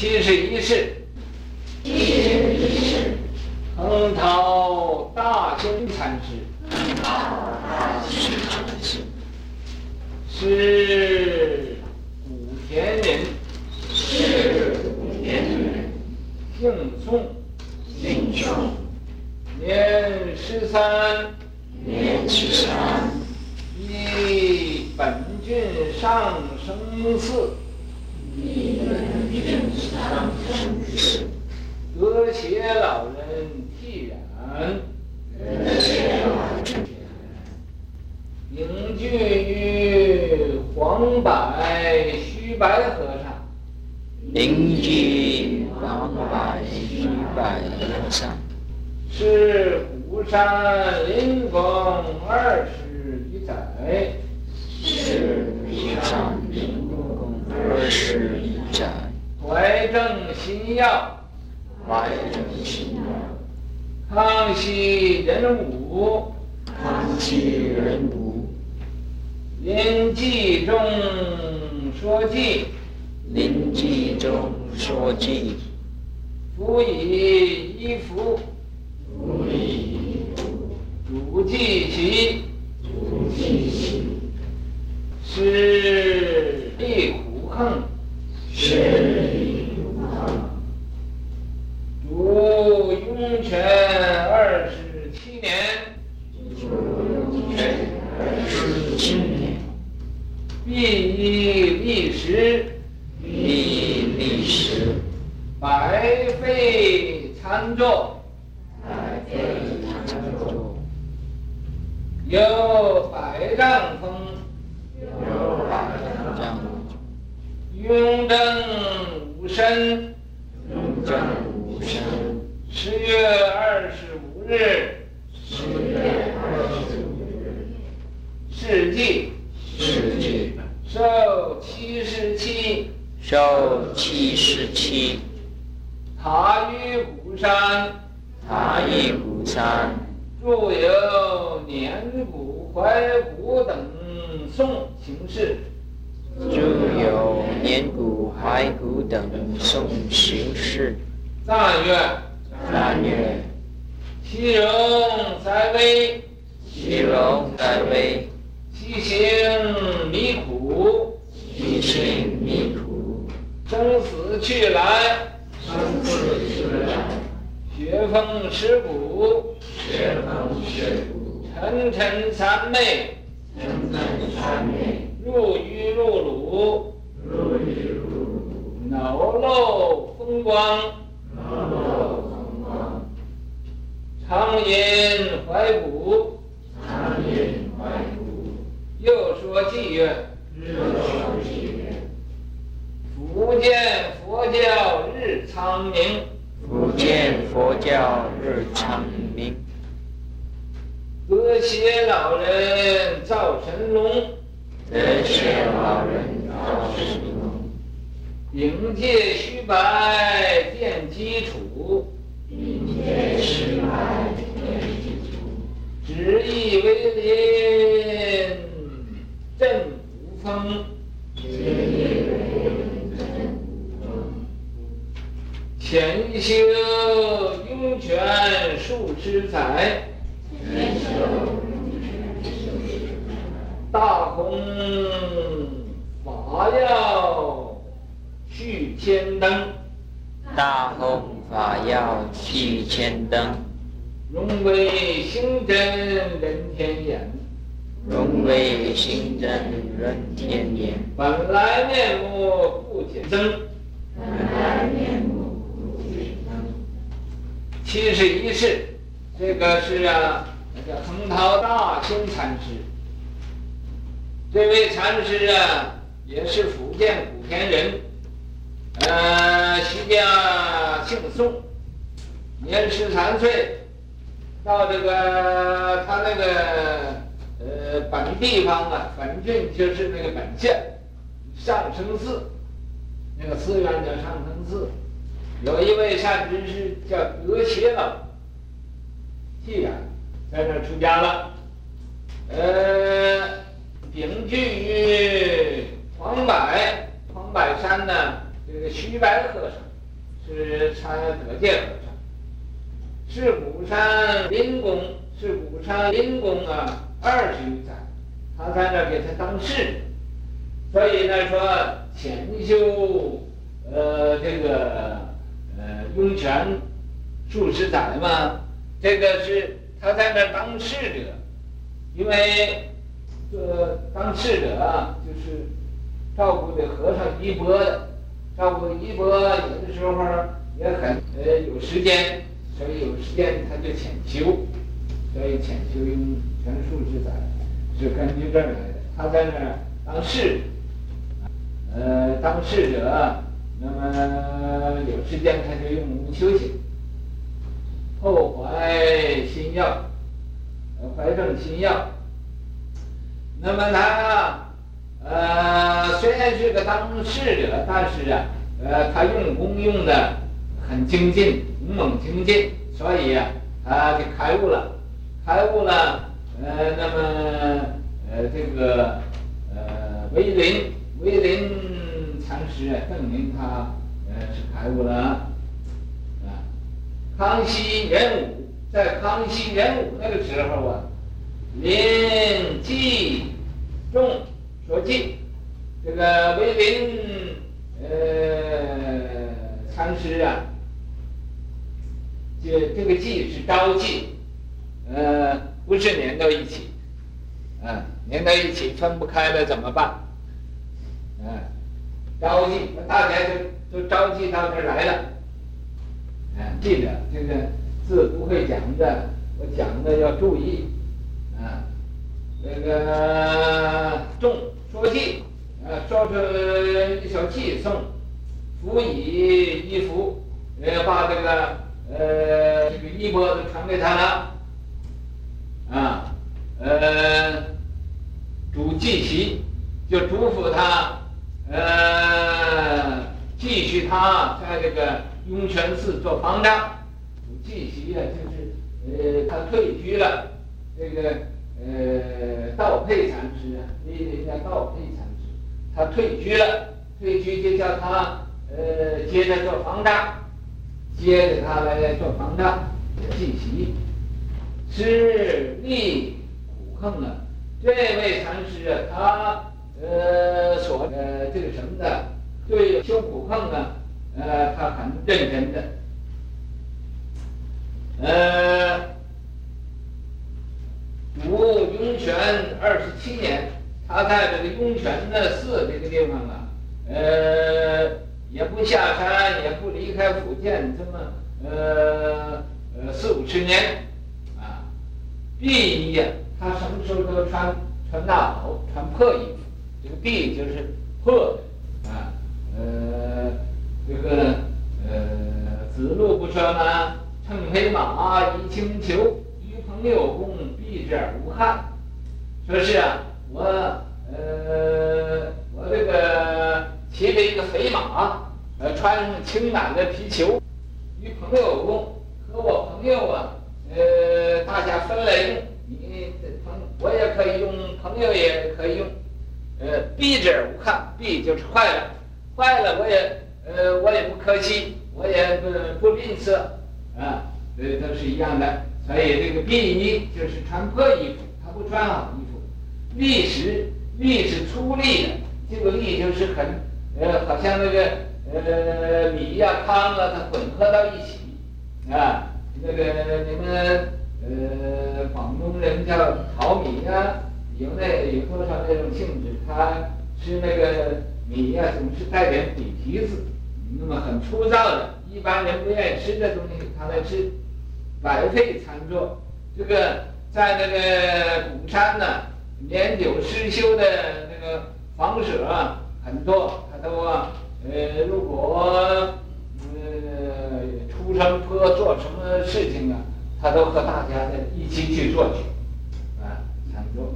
七十一世，横桃大兴禅师，是古田人，是田人。姓宋，年十三，依本郡上生寺。德协老人剃染，隐居于黄柏虚白和尚。隐居黄柏虚白和尚。是鼓山临风二十余载。是鼓山灵峰二十余载。怀正心药。怀正心药。康熙人武。康熙人武。临济中说记。临济中说记。辅以一服。辅以一幅。主记其。主记其。是李虎恒。是雍泉二十七年。主雍泉二十七年。毕以历史。毕以历史。百废参坐。有百丈峰。有百丈峰。雍正五申。雍正五申。十月日。十月二十五日。世纪。世纪。寿七十七。寿七十七。塔于鼓山。塔于鼓山。著有年古怀古等宋形式。著有年古怀古等宋形式。赞曰。赞曰。其容哉微。其容哉微。其行弥苦。其行弥苦。生死去来。生死去来。雪峰蚀骨。雪峰蚀骨。沉沉三昧。沉沉三昧。入于入鲁。入于入鲁。脑漏风光。脑漏风光。常饮怀古。常饮怀古。又说妓院。又说偈曰。复见佛教日昌明。福建佛教日昌明。德协老人赵神龙。德协老人赵神龙。引介虚白奠基础。引介虚白奠基础。旨意为临镇古峰。旨意为临镇古峰。潜修雍泉数十载。潜修雍泉数十载。大弘法要续千灯。大弘法要续千灯。荣为星真人天眼。荣为星真人天眼。本来面目不减增。本来面目不减增。七十一世，这个是啊，那个横桃大兴禅师。这位禅师啊，也是福建莆田人，呃，徐家姓宋，年十三岁。到这个他那个呃本地方啊，本郡就是那个本县上生寺，那个寺院叫上生寺，有一位善知识叫德协老，既然，在那出家了，呃，隐居于黄柏黄柏山呢，这个虚白和尚。是参德介和尚，是鼓山临公，是鼓山临公啊，二十余载，他在那给他当侍，所以呢说潜修呃这个呃涌泉数十载嘛，这个是他在那当侍者，因为这当侍者啊就是照顾的和尚衣钵的。照顾衣钵，有的时候也很呃有时间，所以有时间他就潜修，所以潜修用全数十载，是根据这儿来的。他在那儿当侍，呃当侍者，那么有时间他就用功修行。后怀心药，怀正心药，那么他。呃，虽然是个当侍者，但是啊，呃，他用功用的很精进，勇猛精进，所以啊，他就开悟了，开悟了。呃，那么呃，这个呃，为林为林禅师啊，证明他呃是开悟了。啊，康熙元武，在康熙元武那个时候啊，临济众。说济，这个为林呃禅师啊，这这个济是招济，呃不是连到一起，啊、呃、连到一起分不开了怎么办？啊、呃，招济，大家就都招济到这儿来了，嗯、记着这个字不会讲的，我讲的要注意，啊、那，个众。说济，呃，说出一首偈颂，辅以衣服，呃，把这个呃这个衣钵都传给他了，啊，呃，主祭席，就嘱咐他，呃，继续他在这个雍泉寺做方丈。嘱偈席啊，就是呃，他退居了，这个。呃，道配禅师啊，那人家道配禅师，他退居了，退居就叫他呃接着做方丈，接着他来做方丈，继席，是立苦行啊。这位禅师啊，他呃所呃这个什么的，对修苦行啊，呃他很认真的，呃。五雍泉二十七年，他在这个雍泉的寺这个地方啊，呃，也不下山，也不离开福建，这么呃呃四五十年，啊，敝衣呀，他什么时候都穿穿大袍，穿破衣服，这个敝就是破的，啊，呃，这个呃子路不说吗？乘黑马，以轻裘，与朋友共。一点无憾，说是啊，我呃，我这个骑着一个肥马，呃，穿上轻软的皮裘，与朋友共，和我朋友啊，呃，大家分来用，你朋我也可以用，朋友也可以用，呃，敝之而无憾，敝就是坏了，坏了我也呃我也不可惜，我也不不吝啬，啊，呃，都是一样的。所以这个敝衣就是穿破衣服，他不穿好衣服。礫石，礫是粗礫的，这个礫就是很，呃，好像那个呃米呀、糠啊，它混合到一起，啊，那个你们呃广东人叫淘米呀，有那有多少那种性质？它吃那个米呀，总是带点米皮子，那么很粗糙的，一般人不愿意吃这东西，他来吃。百废禅坐，这个在那个鼓山呢，年久失修的那个房舍啊，很多，他都啊，呃，如果呃出山坡做什么事情啊，他都和大家的一起去做去，啊，禅坐，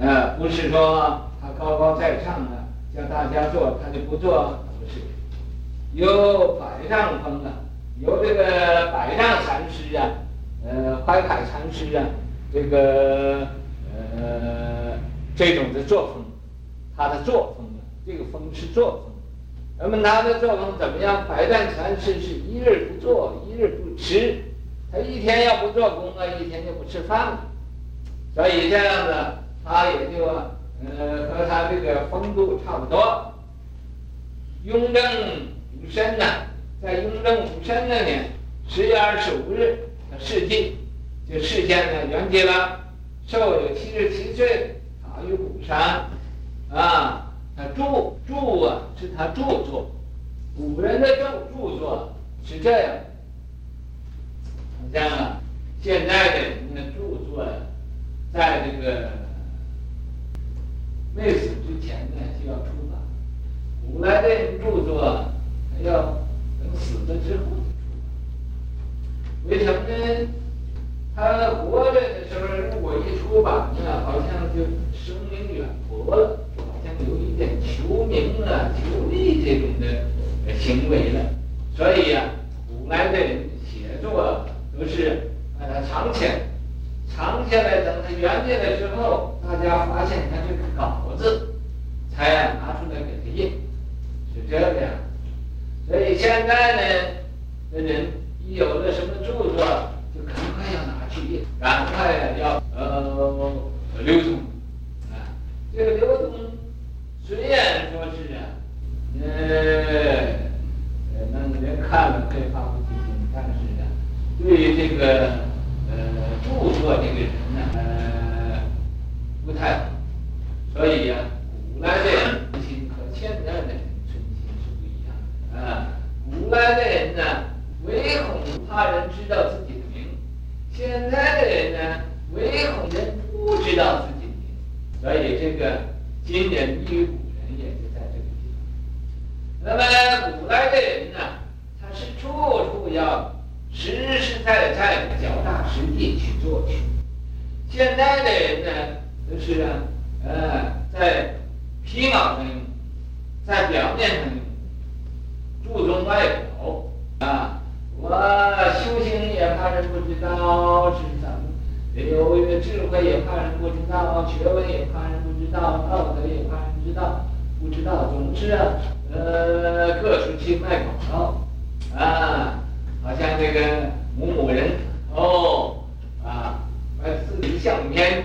呃，不是说他高高在上啊，叫大家做他就不做，不是，有百丈峰啊。由这个百丈禅师啊，呃，怀海禅师啊，这个呃这种的作风，他的作风啊，这个风是作风，那么他的作风怎么样？百丈禅师是一日不做，一日不吃。他一天要不做工啊，一天就不吃饭。所以这样子，他也就呃和他这个风度差不多。雍正五申呐，在雍正五申那年十月二十五日，他逝世，就世间呢圆寂了，寿有七十七岁，塔于鼓山，啊，他著著啊是他著作，古人的著著作是这样，好像啊，现在的人的著作呀，在这个没死之前呢就要出版，古来的著作还要等死了之后，为什么呢？他活着的时候，如果一出版呢，好像就声名远播了，好像有一点求名啊、求利这种的行为了。所以呀、古来的人写作都是把它藏起来，藏起来，等他圆寂了之后，大家发现他这个稿子，才拿出来给他印，是这样。所以现在呢，那人一有了什么著作，就赶快要拿去。赶快，要呃流通啊！这个流通虽然说是啊，呃呃，那人看了可以发布听听，但是呢，对于这个呃著作这个人呢，呃不太好。所以呀，古来的人心和现在的人存心是不一样的啊。古来的人呢，唯恐怕人知道自己。现在的人呢，唯恐人不知道自己的名，所以这个今人异于古人，也就在这个地方。那么古代的人呢，他是处处要实实在在脚踏实地去做去。现在的人呢，就是啊，呃，在皮毛上用，在表面上用，注重外表啊。我修行也怕人不知道是怎么，有智慧也怕人不知道，学问也怕人不知道，道德也怕人知道，不知道总之啊，呃，各处去卖广告，啊，好像这个某某人哦，啊，把自己相片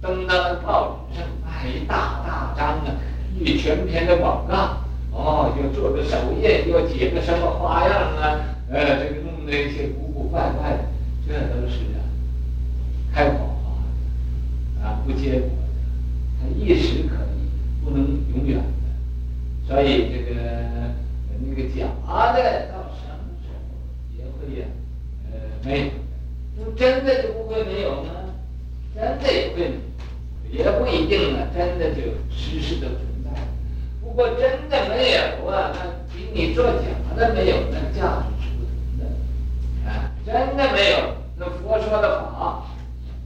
登到了报纸上，卖一大大张的一全篇的广告，哦，又做个首页，又写个什么花样啊？呃，这个弄的一些古古怪怪的，这都是啊，开广告，啊，不结果的，它一时可以，不能永远的。所以这个那个假的到什么时候也会呀，呃，没有，那真的就不会没有吗？真的也会，也不一定啊，真的就时时都存在。不过真的没有啊，那比你做假的没有那价值。真的没有，那佛说的法，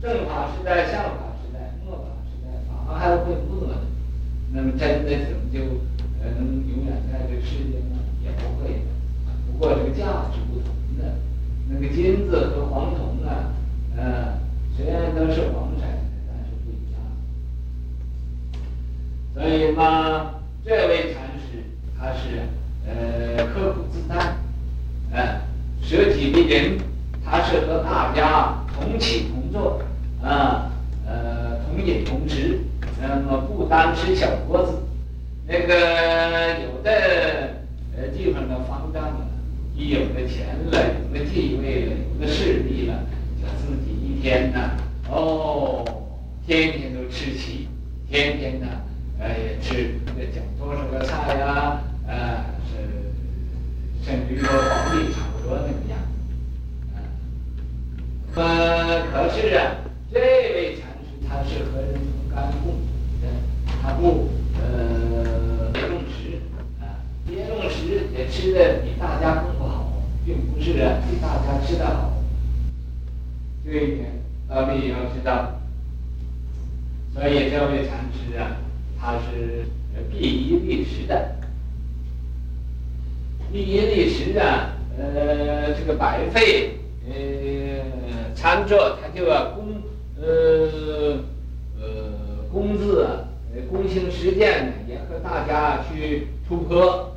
正法是在，相法是在，末法是在，法还会末的。那么真的怎么就呃能永远在这个世界呢？也不会的。不过这个价值不同的，那个金子和黄铜啊，呃，虽然都是黄色的，但是不一样。所以嘛，这位禅师他是呃刻苦自担，呃，舍己为人。他是和大家同起同坐，啊，呃，同饮同食，那么不单吃小锅子，那个有的呃地方的方丈啊，一有了钱了，有了地位了，有了势力了，就自己一天呐，哦，天天都吃席，天天呐，呃，也吃，讲多少个菜呀，啊，是，甚至于和皇帝差不多那个样。呃，可是啊，这位禅师他是和人同甘共苦的，他不呃别种食啊，别种食也吃的比大家更不好，并不是啊比大家吃的好，这一点咱们也要知道。所以这位禅师啊，他是必衣必食的，必衣必食啊，呃，这个百废呃。参坐，他就要恭，呃，呃，恭字，呃，躬行实践呢，也和大家去出坡，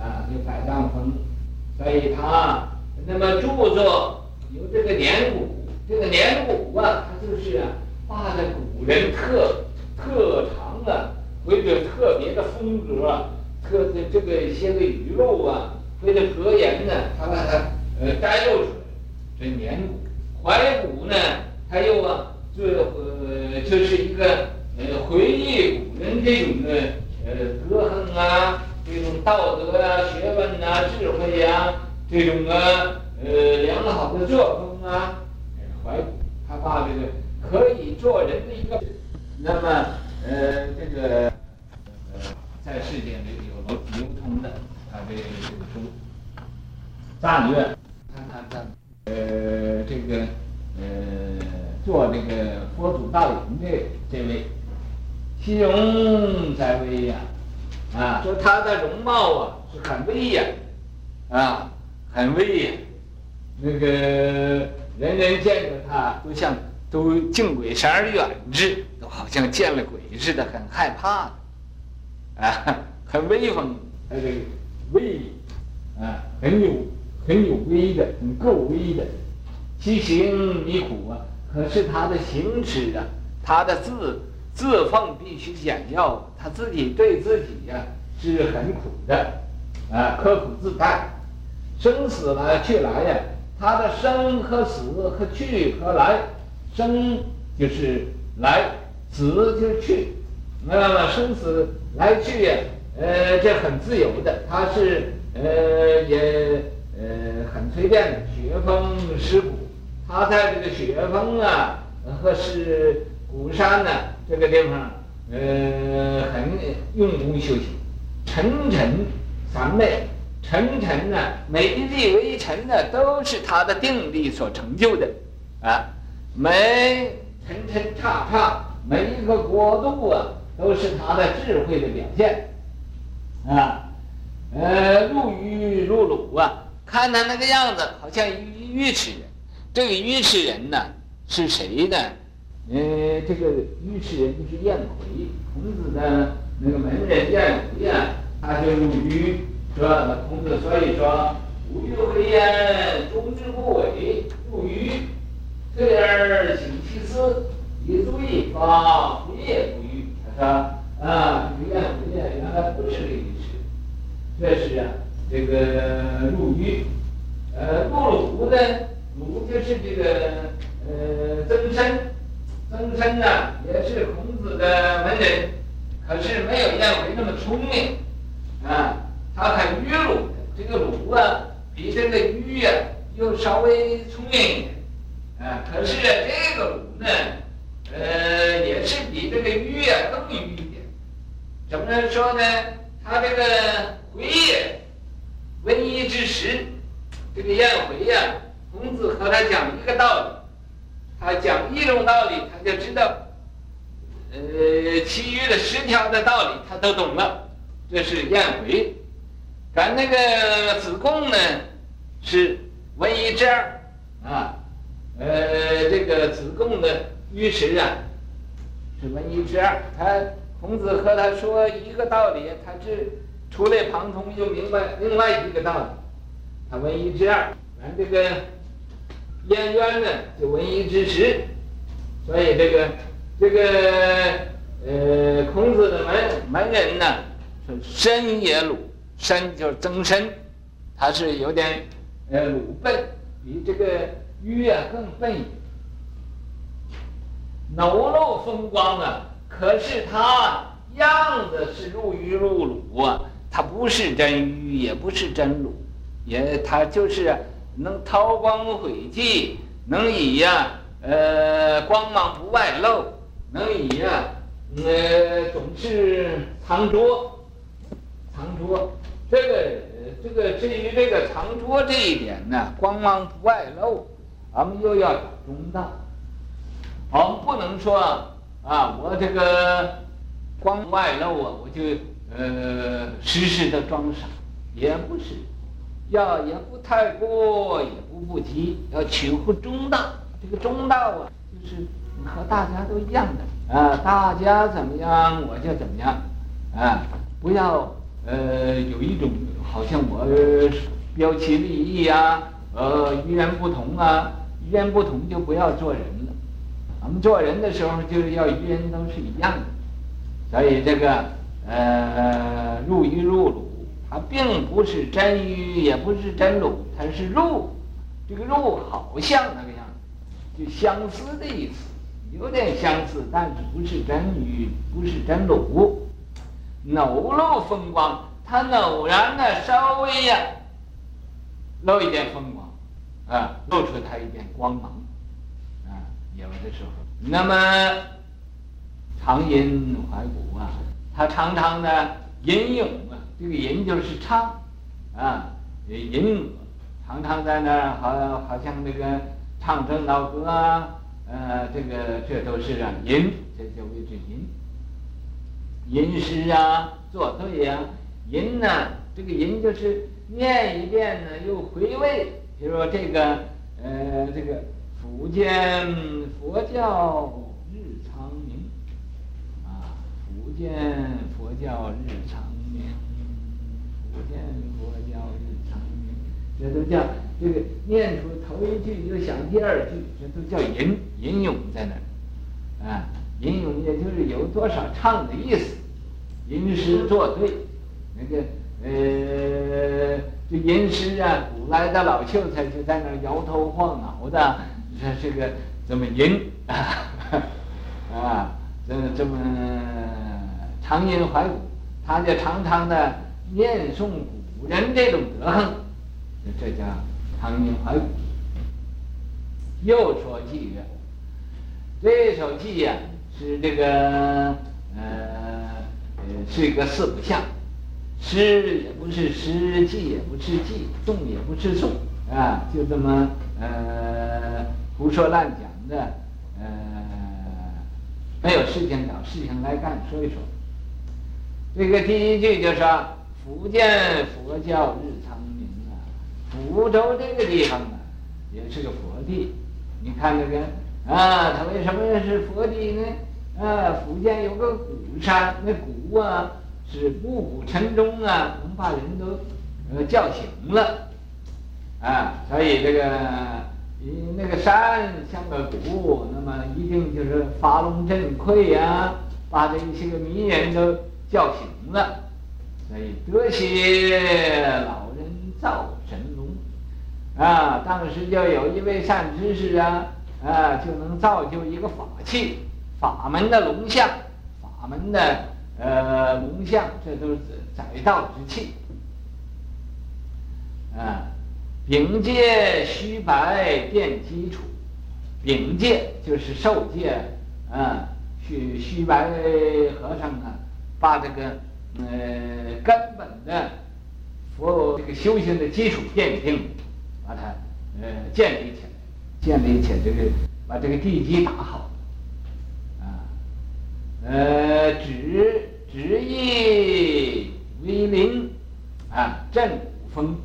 啊，就百丈峰，所以他那么著作有这个年古，这个年古啊，它就是啊，画的古人特特长的或者特别的风格，特的这个一些个语录啊，或者格言呢，他把它呃摘录出来，这年古，怀古呢，它又啊，就呃就是一个呃回忆古人这种的。呃，德行啊，这种道德啊、学问啊、智慧呀、啊，这种啊，呃，良好的作风啊，怀古，他把这个可以做人的一个，那么，呃，这个，呃，在世间里有流流通的，他的这个书，赞愿，看看他，呃，这个，呃，做这个佛祖道人的这位。其容在威呀，啊，说他的容貌啊是很威严，啊，很威严，那个人人见着他都像都敬鬼神而远之，都好像见了鬼似的，很害怕的，啊，很威风，他这个威，啊，很有很有威的，很够威的。其行弥苦啊，可是他的行持啊，他的字。自奉必须简要，他自己对自己呀、是很苦的，啊，刻苦自担，生死来去来呀，他的生和死和去和来，生就是来，死就是去，那么生死来去呀，呃，这很自由的，他是呃也呃很随便的，雪峰石鼓，他在这个雪峰啊和是鼓山呢。这个地方，呃，很用功修行，沉沉三昧，沉沉呢，每一粒微尘呢，都是他的定力所成就的，啊，每沉沉刹刹，每一个国度啊，都是他的智慧的表现，啊，呃，入愚入鲁啊，看他那个样子，好像愚愚痴人，这个愚痴人呢，是谁呢？呃，这个愚痴人就是颜回，孔子的那个门人颜回呀，他就入愚，说孔子所以说，吾欲回焉，终之不伪，入愚，退而省其思，以足以发不也不愚。他说啊，这个颜回呀，原来不是个愚痴，这是啊，这个入愚，呃，入鲁呢，鲁就是这个呃曾参。曾参呢，也是孔子的门人，可是没有颜回那么聪明，啊，他很愚鲁的。这个鲁啊，比这个愚、啊、又稍微聪明一点，啊，可是这个鲁呢，呃，也是比这个愚、啊、更愚一点。怎么说呢？他这个回也，闻一知十，这个颜回呀、孔子和他讲一个道理。他讲一种道理，他就知道，呃，其余的十条的道理他都懂了。这是颜回。咱那个子贡呢，是闻一知二啊，呃，这个子贡的愚痴啊，是闻一知二。他孔子和他说一个道理，他是触类旁通，就明白另外一个道理。他闻一知二，咱这个。颜渊呢，就闻一知十，所以这个这个呃，孔子的门门人呢，是申也鲁，申就是曾参，他是有点呃鲁笨，比这个愚啊更笨一点。荏荏风光啊，可是他样子是入愚入鲁啊，他不是真愚，也不是真鲁，也他就是、能韬光晦气，能以呀，呃，光芒不外露，能以呀，呃，总是藏拙，藏拙。这个这个至于这个藏拙这一点呢，光芒不外露，咱们又要找中道。我们不能说啊，我这个光外露啊，我就呃时时的装傻，也不是。要也不太过，也不不及，要取乎中道。这个中道啊，就是和大家都一样的啊，大家怎么样我就怎么样啊，不要呃有一种好像我标奇立异呀，呃，与人不同啊，与人不同就不要做人。我们做人的时候就是要与人都是一样的，所以这个呃，入于入鲁，它并不是真于，也不是真鲁，它是入。这个入好像那个样子，就相似的意思，有点相似，但是不是真于，不是真鲁。偶露风光，它偶然的稍微呀，露一点风光，啊，露出它一点光芒，有的时候。那么常吟怀古啊，他常常的吟咏啊，这个吟就是唱，啊，吟，常常在那儿好，好像那个唱正道歌啊，呃，这个这都是啊吟，这就谓之吟。吟诗啊，作对呀、啊，吟呢，这个吟就是念一遍呢，又回味。比如说这个，呃，这个福建佛教日常明，啊，福建佛教日常明，福建佛教日常明，这都叫这个念出头一句就想第二句，这都叫吟吟咏在那儿，啊。吟咏也就是有多少唱的意思，吟诗作对，那个呃，这吟诗啊，古来的老秀才就在那儿摇头晃脑的，说这个怎么吟啊，啊，这这么常吟怀古，他就常常的念诵古人这种德行，这叫常吟怀古。又说偈曰，这首偈呀。是这个，呃，呃，是一个四不像，诗也不是诗，偈也不是偈，颂也不是颂，啊，就这么呃胡说乱讲的，呃，没有事情找事情来干，说一说。这个第一句就说福建佛教日常明啊，福州这个地方啊，也是个佛地，你看那个。啊，它为什么是佛地呢？啊，福建有个鼓山，那鼓啊是暮鼓晨钟啊，能把人都叫醒了。啊，所以这个你那个山像个鼓，那么一定就是发龙震聩呀，把这一些个迷人都叫醒了。所以得谢老人造神龙，啊，当时就有一位善知识啊。啊，就能造就一个法器，法门的龙象，法门的呃龙象，这都是载道之器。啊，禀戒虚白奠基础，禀戒就是受戒，啊，虚虚白和尚啊，把这个呃根本的佛这个修行的基础奠定，把它呃建立起来。建立起来这个，把这个地基打好，啊，呃，旨旨意威灵，啊，镇古风，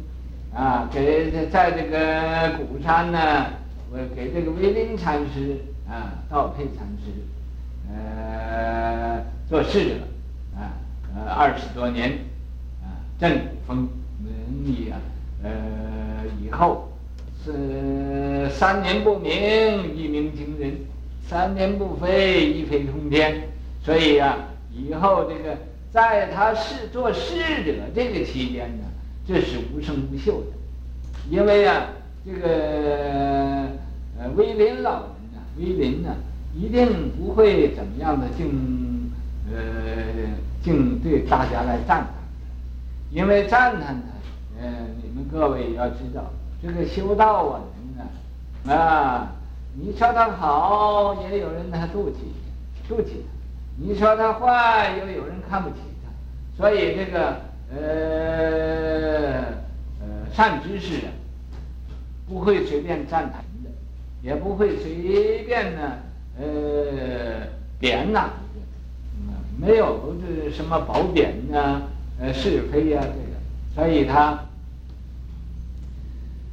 啊，给在这个鼓山呢，我给这个威灵禅师啊，道配禅师，呃，做侍者，啊，呃，二十多年，啊，正风，文艺啊，呃，以后。是三年不明，一鸣惊人；三年不飞，一飞冲天。所以、啊，以后这个在他侍做侍者这个期间呢，这是无声无秀的。因为、啊，这个呃威林老人呢，威林呢，一定不会怎么样的，敬呃敬对大家来赞叹，因为赞叹他，呃，你们各位要知道。这个修道啊，人啊，啊，你说他好，也有人他妒忌，妒忌他；你说他坏，又有人看不起他。所以这个呃呃善知识啊，不会随便赞叹的，也不会随便呢呃贬哪一个，嗯，没有这什么褒贬呐，呃是非、啊、这个，所以他。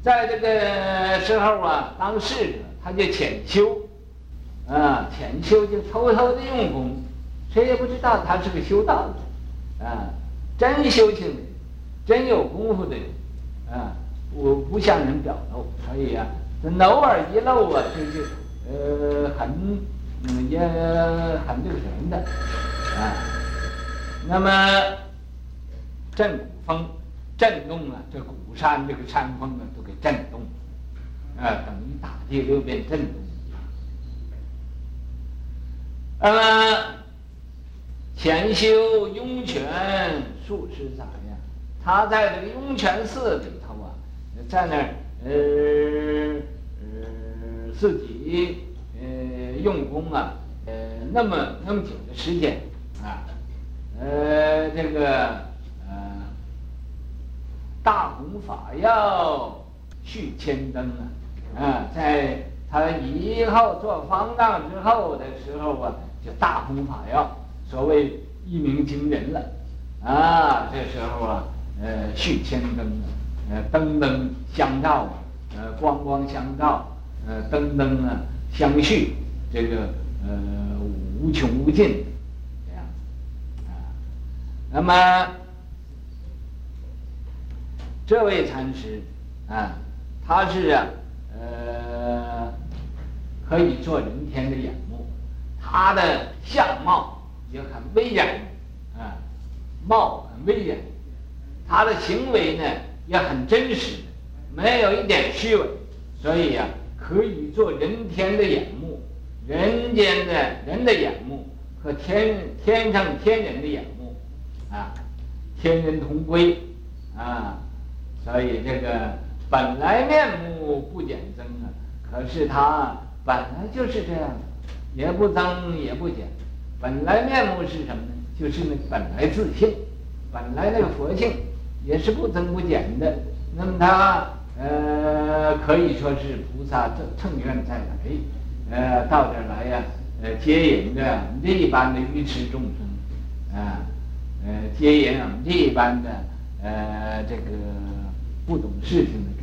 在这个时候啊，当侍者他就潜修，啊，潜修就偷偷的用功，谁也不知道他是个修道的，啊，真修行的，真有功夫的人，啊，不不向人表露，所以啊，这偶尔一露啊，就呃很嗯也很这个什么的，啊，那么震鼓风，震动啊，这鼓山这个山峰啊都给震动，啊，等于大地都变震动。那么，潜修涌泉术是咋样？他在这个涌泉寺里头啊，在那儿呃呃自己呃用功啊，呃那么那么久的时间啊，呃这个呃大弘法要续千灯啊，啊在他以后做方丈之后的时候啊。就大弘法要，所谓一鸣惊人了，啊，这时候啊，呃，续千灯，呃，灯灯相照，呃，光光相照，呃，灯灯啊相续，这个呃无穷无尽，这样，啊，那么这位禅师啊，他是啊，呃，可以做人天的眼目。他的相貌也很威严，啊，貌很威严，他的行为呢也很真实，没有一点虚伪，所以呀、啊，可以做人天的眼目，人间的人的眼目和天天上天人的眼目，啊，天人同归，啊，所以这个本来面目不减增啊，可是他本来就是这样的。也不增也不减，本来面目是什么呢？就是那本来自性，本来那个佛性也是不增不减的。那么他呃可以说是菩萨正乘愿再来，呃到这儿来呀，呃接引着这一般的愚痴众生，啊，呃接引我们这一般的呃这个不懂事情的。